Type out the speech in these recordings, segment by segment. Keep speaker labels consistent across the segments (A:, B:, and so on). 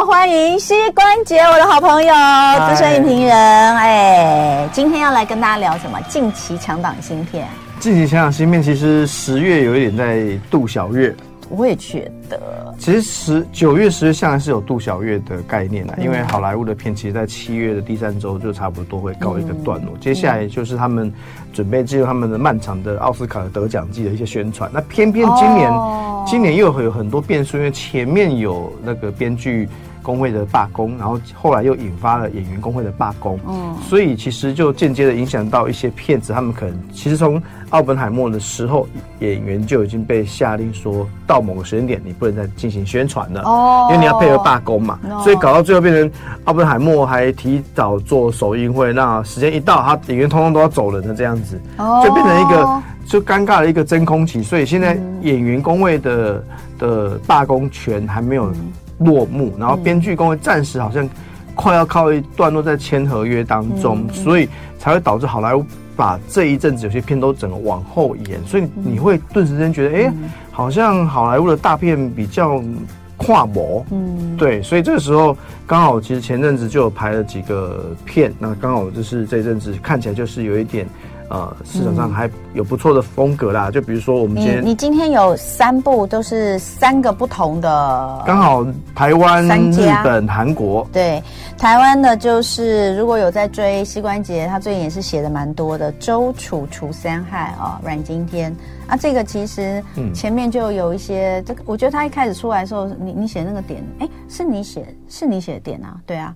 A: 好，欢迎膝关节，我的好朋友，资深影评人。哎，今天要来跟大家聊什么？近期强档芯片。
B: 近期强档芯片，其实十月有一点在度小月。
A: 我也觉得，
B: 其实十九月、十月向来是有度小月的概念的，嗯、因为好莱坞的片，其实在七月的第三周就差不多会告一个段落。嗯、接下来就是他们准备进入他们的漫长的奥斯卡的得奖季的一些宣传。那偏偏今年，哦、今年又会有很多变数，因为前面有那个编剧。工会的罢工，然后后来又引发了演员工会的罢工，嗯，所以其实就间接的影响到一些片子，他们可能其实从奥本海默的时候，演员就已经被下令说到某个时间点你不能再进行宣传了，哦，因为你要配合罢工嘛，哦、所以搞到最后变成奥本海默还提早做首映会，那时间一到，他演员通通都要走人的这样子，哦，就变成一个就尴尬的一个真空期，所以现在演员工会的的罢工权还没有。嗯落幕，然后编剧工会暂时好像快要靠一段落在签合约当中，嗯、所以才会导致好莱坞把这一阵子有些片都整个往后延，所以你会顿时间觉得，哎、欸，好像好莱坞的大片比较跨模，嗯，对，所以这个时候刚好其实前阵子就有排了几个片，那刚好就是这阵子看起来就是有一点。呃，市场上还有不错的风格啦，嗯、就比如说我们今天，
A: 你今天有三部都是三个不同的，
B: 刚好台湾、日本、韩国。
A: 对，台湾的就是如果有在追膝关节，他最近也是写的蛮多的，周楚除三害啊，阮经天啊，这个其实前面就有一些，嗯、这个我觉得他一开始出来的时候，你你写那个点，哎，是你写是你写的点啊，对啊。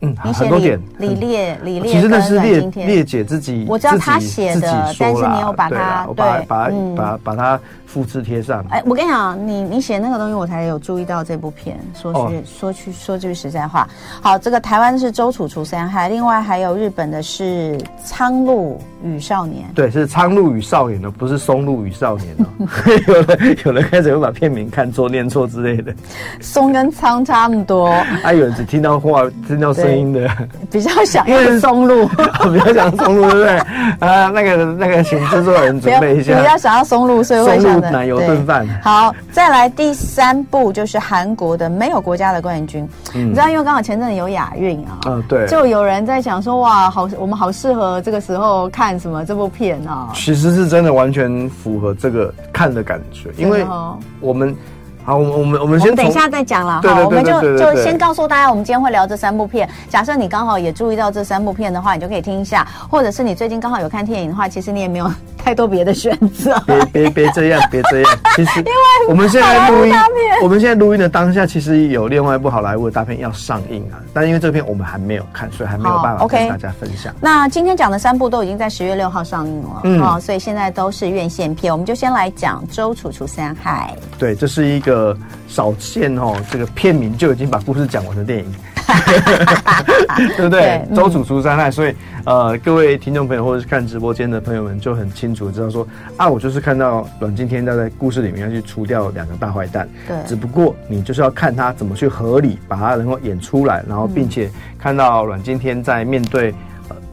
B: 嗯，很多点。
A: 李烈，李烈，
B: 其实那是烈烈姐自己，
A: 我知道她写的，但是你有把它，
B: 对，把把把它复制贴上。
A: 哎，我跟你讲，你你写那个东西，我才有注意到这部片。说句说句说句实在话，好，这个台湾是周楚除三害，另外还有日本的是《苍鹭与少年》。
B: 对，是《苍鹭与少年》的，不是《松露与少年》哦。有人有人开始会把片名看错、念错之类的。
A: 松跟苍差那么多，
B: 啊有人只听到话，听到声。音的
A: 比较想因为松露，
B: 比较想松露，对不对？啊，那个那个，请制作人准备一下，
A: 比较想要松露，所以会想
B: 奶油炖饭。
A: 好，再来第三部就是韩国的《没有国家的冠军》，你知道，因为刚好前阵子有亚运啊，嗯，对，就有人在想说，哇，好，我们好适合这个时候看什么这部片啊？
B: 其实是真的完全符合这个看的感觉，因为我们。好，我们我们我们先
A: 等一下再讲了。好，我们就就先告诉大家，我们今天会聊这三部片。假设你刚好也注意到这三部片的话，你就可以听一下；或者是你最近刚好有看电影的话，其实你也没有 太多别的选择。别
B: 别别这样，别这样。其实，因为我们现在录音，我们现在录音的当下，其实有另外一部好莱坞的大片要上映啊。但因为这片我们还没有看，所以还没有办法跟大家分享。
A: 那今天讲的三部都已经在十月六号上映了，嗯，哦，所以现在都是院线片。我们就先来讲《周楚楚三害》。
B: 对，这是一个。呃，少见哦，这个片名就已经把故事讲完的电影，对不对？周处除三害，所以呃，各位听众朋友或者是看直播间的朋友们就很清楚知道说啊，我就是看到阮经天要在故事里面要去除掉两个大坏蛋，对，只不过你就是要看他怎么去合理把他能够演出来，然后并且看到阮经天在面对。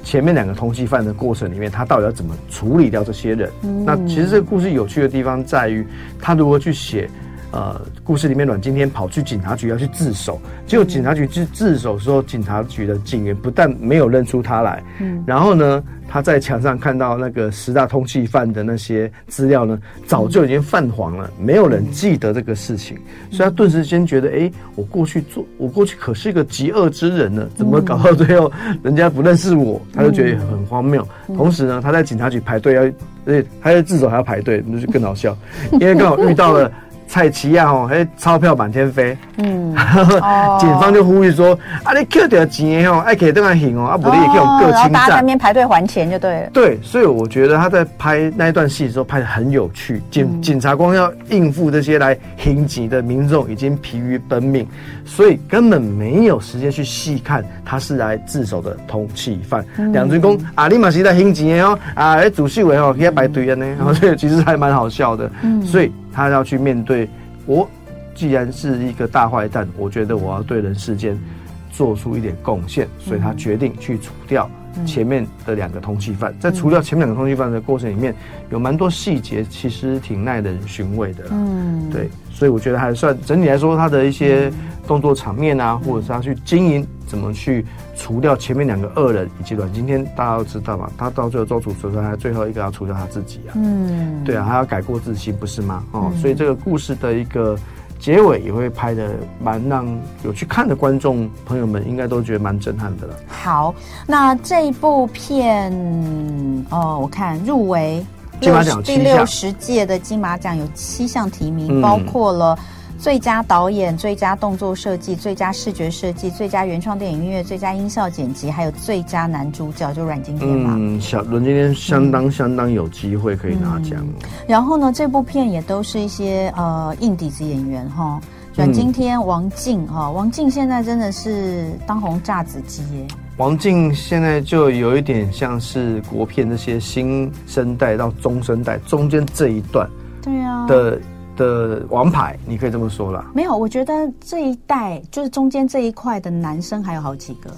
B: 前面两个通缉犯的过程里面，他到底要怎么处理掉这些人？嗯、那其实这个故事有趣的地方在于，他如何去写。呃，故事里面阮经天跑去警察局要去自首，结果警察局去自首的时候，警察局的警员不但没有认出他来，嗯，然后呢，他在墙上看到那个十大通缉犯的那些资料呢，早就已经泛黄了，没有人记得这个事情，所以他顿时间觉得，哎，我过去做，我过去可是一个极恶之人呢，怎么搞到最后人家不认识我？他就觉得很荒谬。同时呢，他在警察局排队要，而且他在自首还要排队，那就更好笑，因为刚好遇到了。蔡奇亚哦，迄钞票满天飞。嗯，警方就呼吁说：“啊，你扣掉钱哦，爱给这样行哦，啊，不你也可以用个清账。”大
A: 家在那边排队还钱就对了。
B: 对，所以我觉得他在拍那一段戏的时候拍的很有趣。警、嗯、警察光要应付这些来行警的民众，已经疲于奔命，所以根本没有时间去细看他是来自首的通缉犯。两军公啊，立马是在行警哦，啊，主席委哦，给他排队呢，然后这个其实还蛮好笑的。嗯，所以。他要去面对我，既然是一个大坏蛋，我觉得我要对人世间做出一点贡献，所以他决定去除掉前面的两个通缉犯，在除掉前面两个通缉犯的过程里面，有蛮多细节，其实挺耐人寻味的。嗯，对，所以我觉得还算整体来说，他的一些动作场面啊，或者是他去经营怎么去除掉前面两个恶人，以及阮经天，大家都知道嘛，他到最后周楚除三害，最后一个要除掉他自己啊。嗯，对啊，他要改过自新，不是吗？哦，所以这个故事的一个。结尾也会拍的蛮让有去看的观众朋友们应该都觉得蛮震撼的了。
A: 好，那这一部片，哦，我看入围金马奖第六十届的金马奖有七项提名，嗯、包括了。最佳导演、最佳动作设计、最佳视觉设计、最佳原创电影音乐、最佳音效剪辑，还有最佳男主角，就阮经天嘛。
B: 嗯，小阮经天相当相当有机会可以拿奖。嗯。
A: 然后呢，这部片也都是一些呃硬底子演员哈，阮经天、王静哈，王静现在真的是当红炸子鸡耶。
B: 王静现在就有一点像是国片那些新生代到中生代中间这一段，对啊的。的王牌，你可以这么说啦。
A: 没有，我觉得这一代就是中间这一块的男生还有好几个，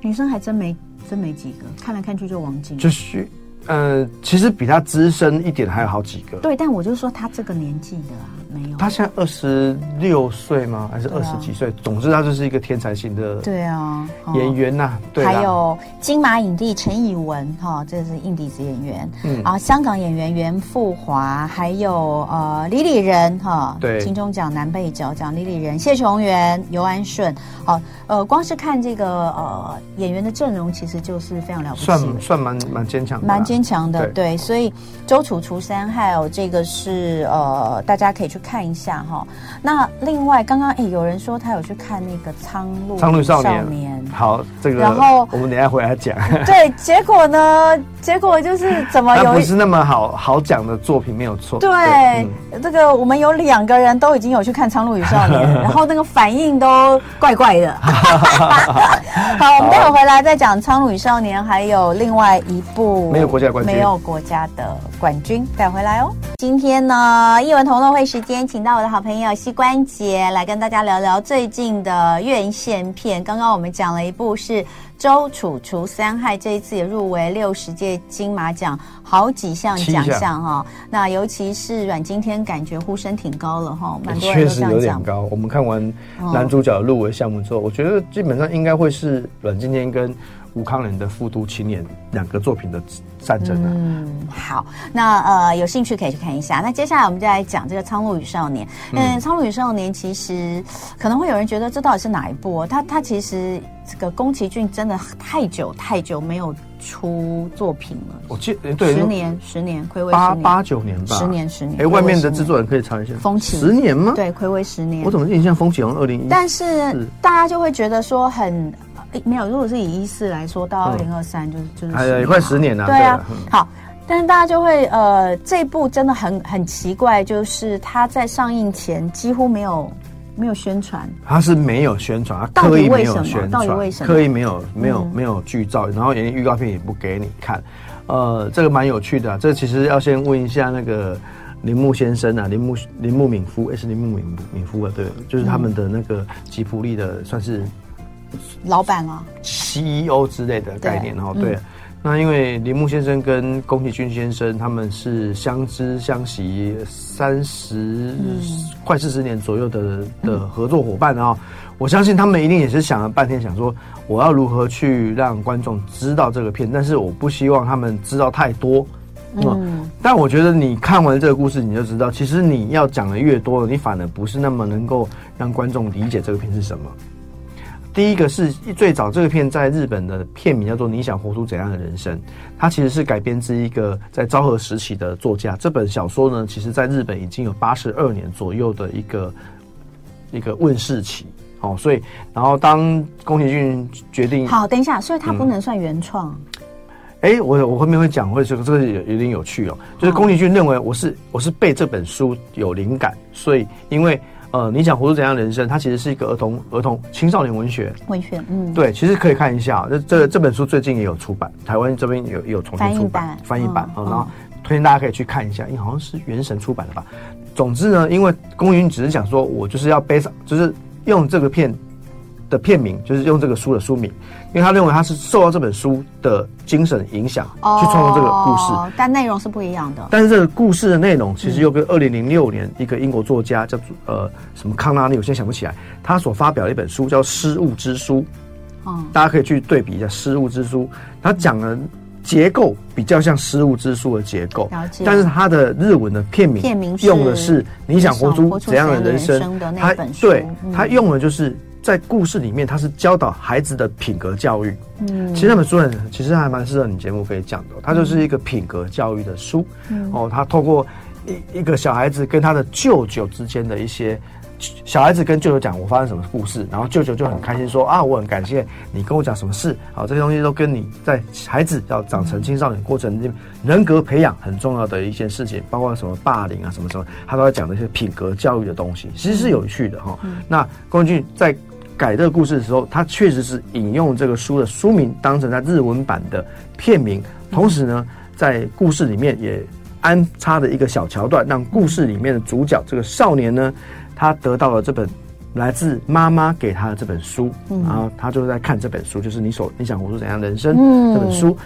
A: 女生还真没真没几个。看来看去就王晶，
B: 就是呃，其实比他资深一点的还有好几个。
A: 对，但我就说他这个年纪的啊。没有，
B: 他现在二十六岁吗？还是二十几岁？啊、总之，他就是一个天才型的对啊演员呐。对，
A: 还有金马影帝陈以文哈，这是硬底子演员。嗯啊，香港演员袁富华，还有呃李李仁哈，对，金钟奖男配角奖李李仁、谢琼元、尤安顺。好，呃，光是看这个呃演员的阵容，其实就是非常了不起，
B: 算算蛮蛮坚强，
A: 蛮坚强的。对，对，所以周楚除三害哦，这个是呃大家可以去。看一下哈，那另外刚刚哎，有人说他有去看那个《苍鹭苍鹭少年》，
B: 好，这个然后我们等一下回来讲。
A: 对，结果呢？结果就是怎么 有
B: 不是那么好好讲的作品没有错。
A: 对，对嗯、这个我们有两个人都已经有去看《苍鹭与少年》，然后那个反应都怪怪的。好，我们待会回来再讲《苍鹭与少年》，还有另外一部
B: 没有国家冠军，
A: 没有国家的冠军，带回来哦。今天呢，艺文同乐会时间，请到我的好朋友膝关节来跟大家聊聊最近的院线片。刚刚我们讲了一部是。周楚除三害，这一次也入围六十届金马奖，好几项奖项哈。那尤其是阮经天，感觉呼声挺高了哈，蛮多人都这样讲。确实有点
B: 高。我们看完男主角入围项目之后，我觉得基本上应该会是阮经天跟吴康仁的《富都青年》两个作品的战争啊。嗯，
A: 好，那呃有兴趣可以去看一下。那接下来我们就来讲这个《苍鹭与少年》。嗯，《苍鹭与少年》其实可能会有人觉得这到底是哪一部？他他其实。这个宫崎骏真的太久太久没有出作品了。
B: 我记得对，
A: 十年十年，暌违
B: 八八九年吧，
A: 十年十年。
B: 哎，外面的制作人可以查一下，
A: 风起
B: 十年吗？
A: 对，暌违十年。
B: 我怎么印象风起好像二零一？
A: 但是大家就会觉得说很没有。如果是以一四来说，到二零二三就是就是
B: 哎呀，也快十年了。
A: 对啊，好，但是大家就会呃，这部真的很很奇怪，就是它在上映前几乎没有。没有宣传，
B: 它是没有宣传，他刻意没有宣传，刻意没有没有没有剧照，然后连预告片也不给你看，呃，这个蛮有趣的啊。这个其实要先问一下那个铃木先生啊，铃木铃木敏夫，诶，是铃木敏敏夫啊，对，就是他们的那个吉卜力的算是
A: 老板啊
B: ，CEO 之类的概念，然后对。那因为铃木先生跟宫崎骏先生他们是相知相惜三十、嗯、快四十年左右的的合作伙伴啊、哦，我相信他们一定也是想了半天，想说我要如何去让观众知道这个片，但是我不希望他们知道太多。嗯，嗯，但我觉得你看完这个故事，你就知道，其实你要讲的越多，你反而不是那么能够让观众理解这个片是什么。第一个是最早这个片在日本的片名叫做《你想活出怎样的人生》，它其实是改编自一个在昭和时期的作家。这本小说呢，其实在日本已经有八十二年左右的一个一个问世期。哦，所以然后当宫崎骏决定，
A: 好，等一下，所以它不能算原创。
B: 哎、嗯，我我后面会讲，会这个这个有有点有趣哦，就是宫崎骏认为我是我是被这本书有灵感，所以因为。呃，你想活出怎样的人生？它其实是一个儿童、儿童、青少年文学。
A: 文学，嗯，
B: 对，其实可以看一下。这这这本书最近也有出版，台湾这边有有重新出版翻译版，翻译版。然后推荐大家可以去看一下，因为好像是原神出版的吧。总之呢，因为公云只是想说，我就是要背上，就是用这个片的片名，就是用这个书的书名，因为他认为他是受到这本书的精神影响去创作这个故事，
A: 哦，但内容是不一样的。
B: 但是这个故事的内容其实又跟二零零六年一个英国作家叫做呃什么康纳利，我现在想不起来，他所发表的一本书叫《失物之书》，嗯，大家可以去对比一下《失物之书》，他讲的。结构比较像《失物之书》的结构，但是它的日文的片名用的是“你想活出怎样的人生”，它对他用的就是在故事里面，他是教导孩子的品格教育。嗯，其实那本书很，其实还蛮适合你节目可以讲的。它就是一个品格教育的书。嗯哦，他透过一一个小孩子跟他的舅舅之间的一些。小孩子跟舅舅讲我发生什么故事，然后舅舅就很开心说啊，我很感谢你跟我讲什么事，好，这些东西都跟你在孩子要长成青少年过程中人格培养很重要的一件事情，包括什么霸凌啊什么什么，他都在讲那些品格教育的东西，其实是有趣的哈。那宫崎骏在改这个故事的时候，他确实是引用这个书的书名当成他日文版的片名，同时呢，在故事里面也安插的一个小桥段，让故事里面的主角这个少年呢。他得到了这本来自妈妈给他的这本书，然后他就在看这本书，就是你所你想活出怎样的人生这本书。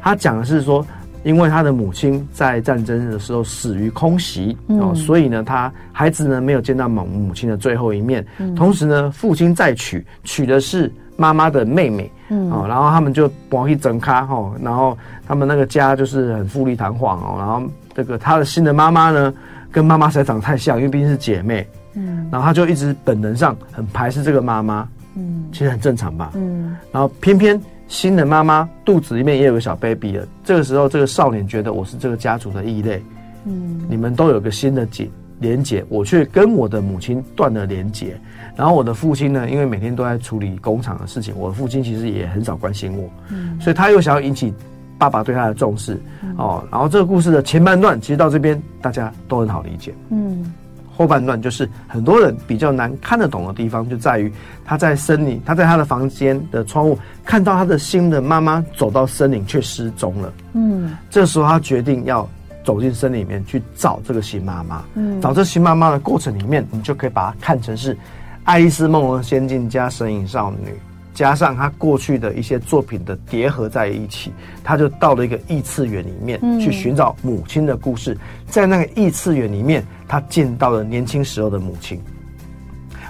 B: 他讲的是说，因为他的母亲在战争的时候死于空袭，哦，所以呢，他孩子呢没有见到母母亲的最后一面。同时呢，父亲再娶娶的是妈妈的妹妹，哦，然后他们就关系整咖哈，然后他们那个家就是很富丽堂皇哦，然后这个他的新的妈妈呢，跟妈妈实在长得太像，因为毕竟是姐妹。嗯，然后他就一直本能上很排斥这个妈妈，嗯，其实很正常吧，嗯，然后偏偏新的妈妈肚子里面也有个小 baby 了，这个时候这个少年觉得我是这个家族的异类，嗯，你们都有个新的结连结，我却跟我的母亲断了连结，然后我的父亲呢，因为每天都在处理工厂的事情，我的父亲其实也很少关心我，嗯，所以他又想要引起爸爸对他的重视，嗯，哦，然后这个故事的前半段其实到这边大家都很好理解，嗯。后半段就是很多人比较难看得懂的地方，就在于他在森林，他在他的房间的窗户看到他的新的妈妈走到森林却失踪了。嗯，这时候他决定要走进森林里面去找这个新妈妈。嗯，找这新妈妈的过程里面，你就可以把它看成是《爱丽丝梦游仙境》加《神隐少女》。加上他过去的一些作品的叠合在一起，他就到了一个异次元里面去寻找母亲的故事。在那个异次元里面，他见到了年轻时候的母亲。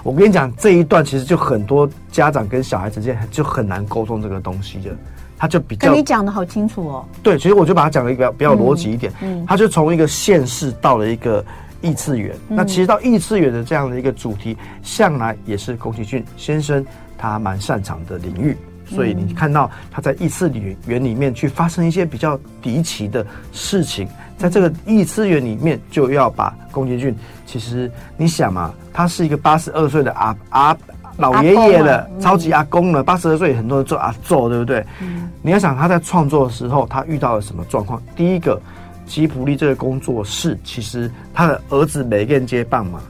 B: 我跟你讲，这一段其实就很多家长跟小孩之间就很难沟通这个东西的。他就比较，
A: 跟你讲的好清楚哦。
B: 对，其实我就把它讲的比较比较逻辑一点。嗯，他就从一个现世到了一个异次元。那其实到异次元的这样的一个主题，向来也是宫崎骏先生。他蛮擅长的领域，所以你看到他在异次元里面去发生一些比较离奇的事情，在这个异次元里面就要把宫崎骏，其实你想嘛，他是一个八十二岁的阿阿老爷爷了，超级阿公了，八十二岁很多人做阿做，对不对？你要想他在创作的时候，他遇到了什么状况？第一个，吉卜力这个工作室，其实他的儿子没人接棒嘛。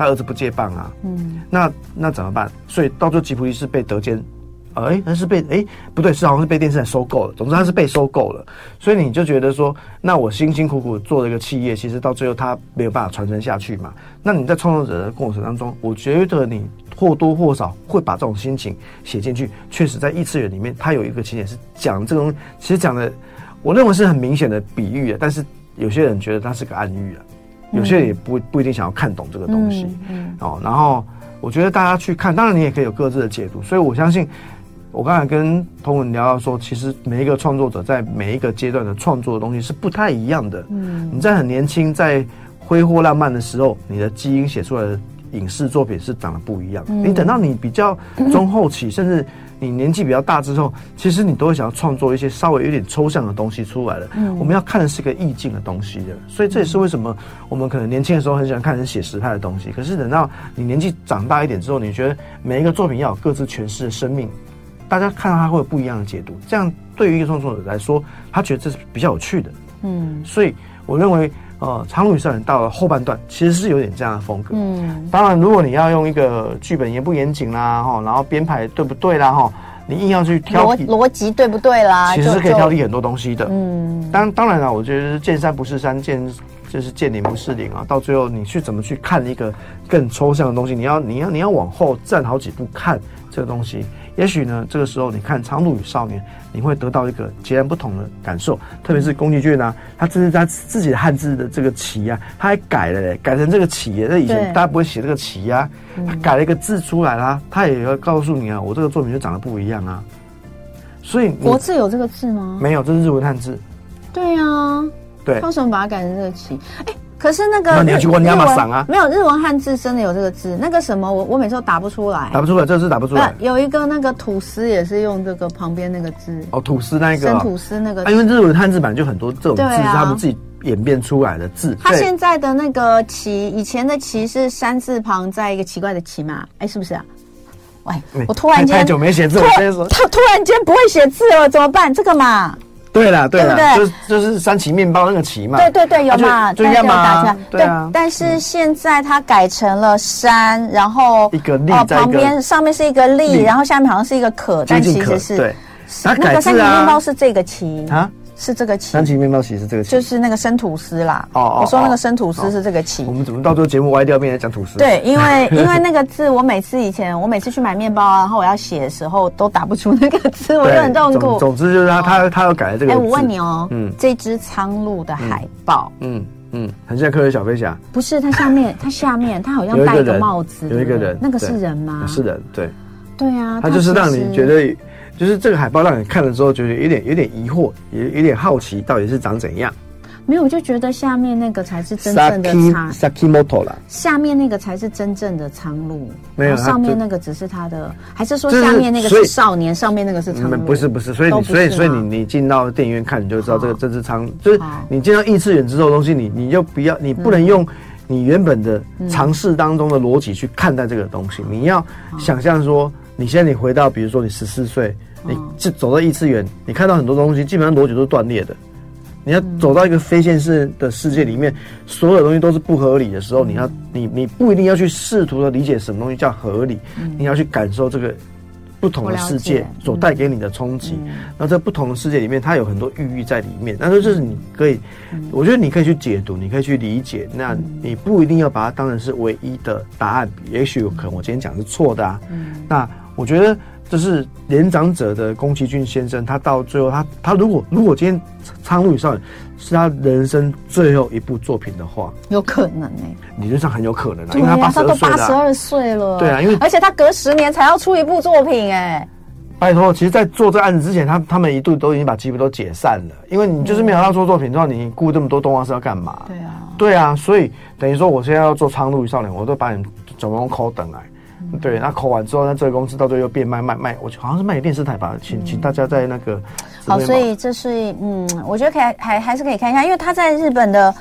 B: 他儿子不接棒啊，嗯，那那怎么办？所以到最后吉普力是被德间，哎、欸，那是被哎、欸、不对，是好像是被电视台收购了。总之他是被收购了，所以你就觉得说，那我辛辛苦苦做了一个企业，其实到最后他没有办法传承下去嘛。那你在创作者的过程当中，我觉得你或多或少会把这种心情写进去。确实，在异次元里面，他有一个情节是讲这种，其实讲的，我认为是很明显的比喻啊。但是有些人觉得它是个暗喻啊。有些人也不不一定想要看懂这个东西，嗯，哦，然后我觉得大家去看，当然你也可以有各自的解读，所以我相信，我刚才跟同文聊到说，其实每一个创作者在每一个阶段的创作的东西是不太一样的，嗯，你在很年轻，在挥霍浪漫的时候，你的基因写出来的影视作品是长得不一样，你等到你比较中后期，甚至。你年纪比较大之后，其实你都会想要创作一些稍微有点抽象的东西出来了。嗯，我们要看的是个意境的东西的，所以这也是为什么我们可能年轻的时候很喜欢看很写实派的东西。可是等到你年纪长大一点之后，你觉得每一个作品要有各自诠释的生命，大家看到它会有不一样的解读。这样对于一个创作者来说，他觉得这是比较有趣的。嗯，所以我认为。呃，《苍鹭与少年》到了后半段，其实是有点这样的风格。嗯，当然，如果你要用一个剧本严不严谨啦，哈，然后编排对不对啦，哈，你硬要去挑
A: 逻逻辑对不对啦，
B: 其实是可以挑剔很多东西的。嗯，当当然了，我觉得见山不是山，见就是见林不是林啊。到最后，你去怎么去看一个更抽象的东西？你要你要你要往后站好几步看，这个东西，也许呢，这个时候你看《苍鹭与少年》，你会得到一个截然不同的感受。特别是宫崎骏啊，他这是他自己的汉字的这个“旗”啊，他还改了嘞，改成这个“崎”耶。那以前大家不会写这个“旗”啊，他改了一个字出来啦。他也要告诉你啊，我这个作品就长得不一样啊。所以
A: 国字有这个字吗？
B: 没有，这是日文汉字。
A: 对呀、啊，
B: 对，
A: 为什么把它改成这个“旗”？哎。可是那个
B: 那你要去问尼亚马桑啊？
A: 没有日文汉字真的有这个字，那个什么我我每次都打不出来，
B: 打不出来，这个字打不出来。
A: 有一个那个吐司也是用这个旁边那个字
B: 哦，吐司那个
A: 生吐司那个，
B: 因为日文汉字版就很多这种字是他们自己演变出来的字。
A: 他现在的那个“奇”，以前的“奇”是山字旁在一个奇怪的“奇”嘛？哎，是不是啊？喂，我突然间
B: 太久没写字，我先说
A: 他突然间不会写字了，怎么办？这个嘛。
B: 对了，对了，就是就是三旗面包那个旗嘛。
A: 对对对，有嘛？
B: 就一样嘛。
A: 对啊。但是现在它改成了山，然后
B: 一个立
A: 哦，旁边上面是一个立，然后下面好像是一个可，但其实是
B: 对。
A: 那个三旗面包是这个旗啊。是这个旗，
B: 三旗面包旗是这个旗，
A: 就是那个生吐司啦。哦哦，我说那个生吐司是这个旗。
B: 我们怎么到最后节目歪掉，变成讲吐司？
A: 对，因为因为那个字，我每次以前我每次去买面包啊，然后我要写的时候都打不出那个字，我就很痛苦。
B: 总之就是他他他要改了这个。哎，
A: 我问你哦，嗯，这只苍鹭的海报，
B: 嗯嗯，很像科学小飞侠。
A: 不是，它下面 它下面它好像戴一个帽子，
B: 有一个人，
A: 那个是人吗？
B: 是人，对。
A: 对啊，
B: 它就是让你觉得。就是这个海报让你看了之后，觉得有点有点疑惑，也有点好奇，到底是长怎样？
A: 没有，我就觉得下面那个才是真正的苍
B: Sakimoto 啦。
A: 下面那个才是真正的苍鹭，
B: 没有
A: 上面那个只是他的，还是说下面那个是少年，上面那个是苍鹭？
B: 不是不是，所以你所以所以你你进到电影院看，你就知道这个这只苍，就是你进到异次元之后的东西，你你就不要，你不能用你原本的尝试当中的逻辑去看待这个东西，你要想象说，你现在你回到，比如说你十四岁。你就走到异次元，你看到很多东西，基本上逻辑都是断裂的。你要走到一个非现实的世界里面，所有东西都是不合理的时候，你要你你不一定要去试图的理解什么东西叫合理，你要去感受这个不同的世界所带给你的冲击。那在不同的世界里面，它有很多寓意在里面。那这就是你可以，我觉得你可以去解读，你可以去理解。那你不一定要把它当成是唯一的答案，也许有可能我今天讲是错的啊。那我觉得。这是年长者的宫崎骏先生，他到最后他，他他如果如果今天《苍鹭与少年》是他人生最后一部作品的话，
A: 有可能哎、
B: 欸，理论上很有可能啊，
A: 因为他八十二岁了，他都八十二岁了，
B: 对啊，因为
A: 而且他隔十年才要出一部作品哎、欸，
B: 拜托，其实，在做这个案子之前，他他们一度都已经把基本都解散了，因为你就是没有要做作品的话，你雇这么多动画师要干嘛？
A: 对啊，
B: 对啊，所以等于说，我现在要做《苍鹭与少年》，我都把你总共抠等来。对，那扣完之后，那这个公司到最后又变卖卖卖，我好像是卖给电视台吧，请请大家在那个。
A: 好，所以这是嗯，我觉得可以还还是可以看一下，因为他在日本的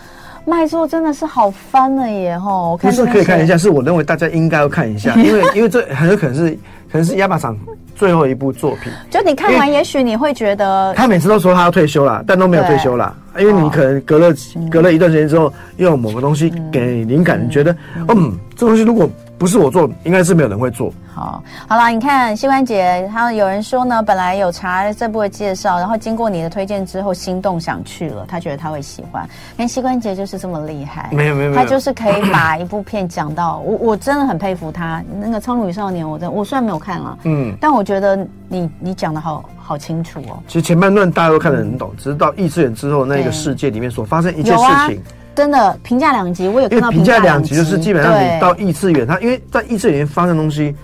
A: 卖座真的是好翻了耶吼！
B: 不是可以看一下，是我认为大家应该要看一下，因为因为这很有可能是可能是亚马逊最后一部作品。
A: 就你看完，也许你会觉得
B: 他每次都说他要退休了，但都没有退休了，因为你可能隔了隔了一段时间之后，又有某个东西给灵感，你觉得嗯，这东西如果。不是我做，应该是没有人会做。
A: 好，好了，你看膝关节，他有人说呢，本来有查这部的介绍，然后经过你的推荐之后，心动想去了，他觉得他会喜欢。连膝关节就是这么厉害，
B: 没有没有，
A: 他就是可以把一部片讲到我，我真的很佩服他。那个《苍鹭与少年》，我真我虽然没有看了，嗯，但我觉得你你讲的好好清楚哦。
B: 其实前半段大家都看得很懂，只是到异次元之后，那个世界里面所发生一切事情。
A: 真的评价两极，我有看到
B: 评价两极，就是基本上你到异次元，它因为在异次元发生的东西，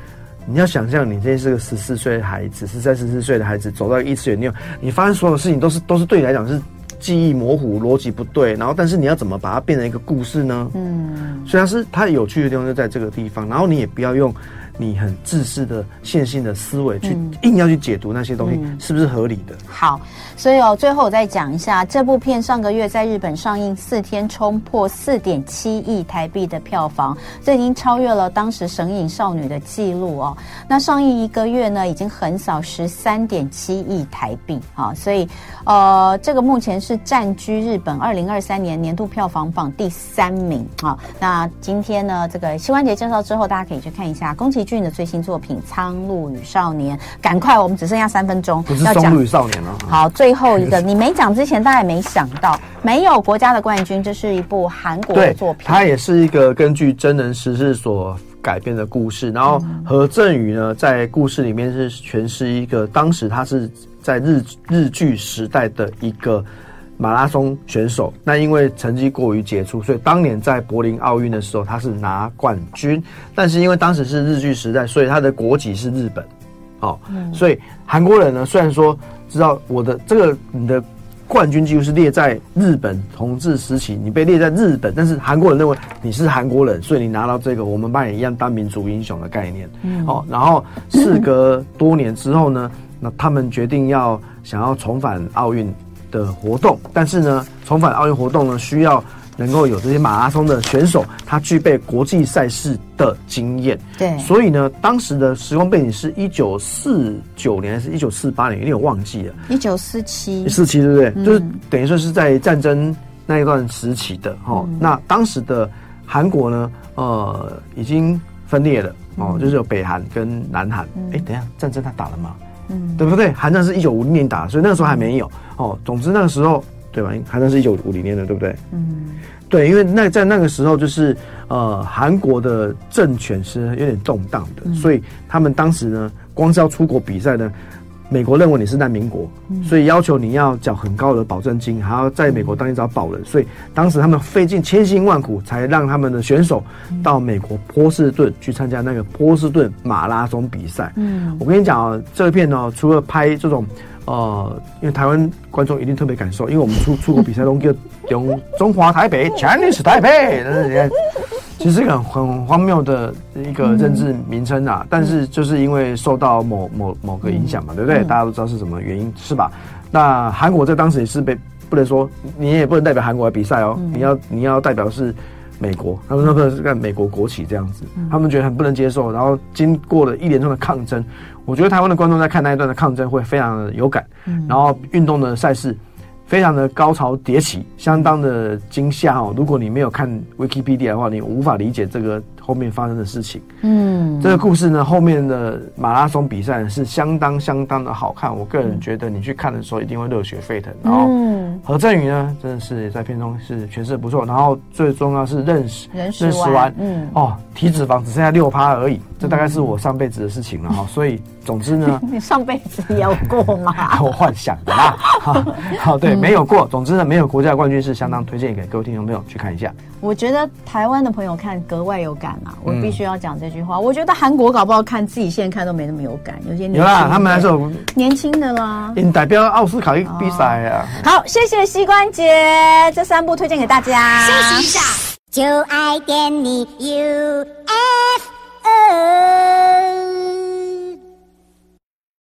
B: 你要想象你现在是个十四岁的孩子，十三、十四岁的孩子走到异次元，你有你发生所有事情都是都是对你来讲是记忆模糊、逻辑不对，然后但是你要怎么把它变成一个故事呢？嗯，所以它是它有趣的地方就在这个地方，然后你也不要用。你很自私的线性的思维去硬要去解读那些东西，是不是合理的？
A: 好，所以哦，最后我再讲一下，这部片上个月在日本上映四天，冲破四点七亿台币的票房，这已经超越了当时《神隐少女》的记录哦。那上映一个月呢，已经横扫十三点七亿台币啊，所以呃，这个目前是占据日本二零二三年年度票房榜第三名啊。那今天呢，这个膝关节介绍之后，大家可以去看一下宫崎俊的最新作品《苍鹭与少年》。赶快，我们只剩下三分钟，
B: 要讲《苍鹭与少年》了。
A: 好，最后一个，你没讲之前，大家也没想到，没有国家的冠军，这是一部韩国的作品。
B: 它也是一个根据真人实事所改编的故事。然后何振宇呢，在故事里面是诠释一个当时他是在日日剧时代的一个。马拉松选手，那因为成绩过于杰出，所以当年在柏林奥运的时候，他是拿冠军。但是因为当时是日据时代，所以他的国籍是日本，哦，嗯、所以韩国人呢，虽然说知道我的这个你的冠军记录是列在日本统治时期，你被列在日本，但是韩国人认为你是韩国人，所以你拿到这个，我们把你一样当民族英雄的概念，嗯，哦，然后事隔多年之后呢，那他们决定要想要重返奥运。的活动，但是呢，重返奥运活动呢，需要能够有这些马拉松的选手，他具备国际赛事的经验。
A: 对，
B: 所以呢，当时的时光背景是一九四九年还是一九四八年？有点忘记了。
A: 一九四七，
B: 四七对不对？嗯、就是等于说是在战争那一段时期的哦。嗯、那当时的韩国呢，呃，已经分裂了哦，嗯、就是有北韩跟南韩。哎、嗯，等一下，战争他打了吗？嗯，对不对？韩战是一九五零年打，所以那个时候还没有哦。总之那个时候，对吧？韩战是一九五零年的，对不对？嗯，对，因为那在那个时候，就是呃，韩国的政权是有点动荡的，嗯、所以他们当时呢，光是要出国比赛呢。美国认为你是难民国，所以要求你要缴很高的保证金，还要在美国当地找保人，所以当时他们费尽千辛万苦，才让他们的选手到美国波士顿去参加那个波士顿马拉松比赛。嗯，我跟你讲啊，这片呢，除了拍这种，呃，因为台湾观众一定特别感受，因为我们出出国比赛都叫用中华台北，Chinese 台北，其实是一个很很荒谬的一个政治名称啊，嗯、但是就是因为受到某某某个影响嘛，嗯、对不对？大家都知道是什么原因，是吧？那韩国在当时也是被不能说，你也不能代表韩国来比赛哦，嗯、你要你要代表是美国，他们那个是看美国国旗这样子，嗯、他们觉得很不能接受。然后经过了一连串的抗争，我觉得台湾的观众在看那一段的抗争会非常的有感，嗯、然后运动的赛事。非常的高潮迭起，相当的惊吓哦！如果你没有看 Wikipedia 的话，你无法理解这个后面发生的事情。嗯，这个故事呢，后面的马拉松比赛是相当相当的好看。我个人觉得你去看的时候一定会热血沸腾。然后，何振宇呢，真的是在片中是诠释的不错。然后最重要是认识认识完，嗯，哦，体脂肪只剩下六趴而已，这大概是我上辈子的事情了哈。所以。总之呢，
A: 你上辈子有过吗？
B: 我幻想的啦。好，对，没有过。总之呢，没有国家冠军是相当推荐给各位听众朋友去看一下。
A: 我觉得台湾的朋友看格外有感啊！我必须要讲这句话。我觉得韩国搞不好看自己现在看都没那么有感，有些年轻有啦，
B: 他们还是有
A: 年轻的啦。
B: 你代表奥斯卡比赛啊！
A: 好，谢谢膝关节这三部推荐给大家。休息一下，就爱点你 UFO。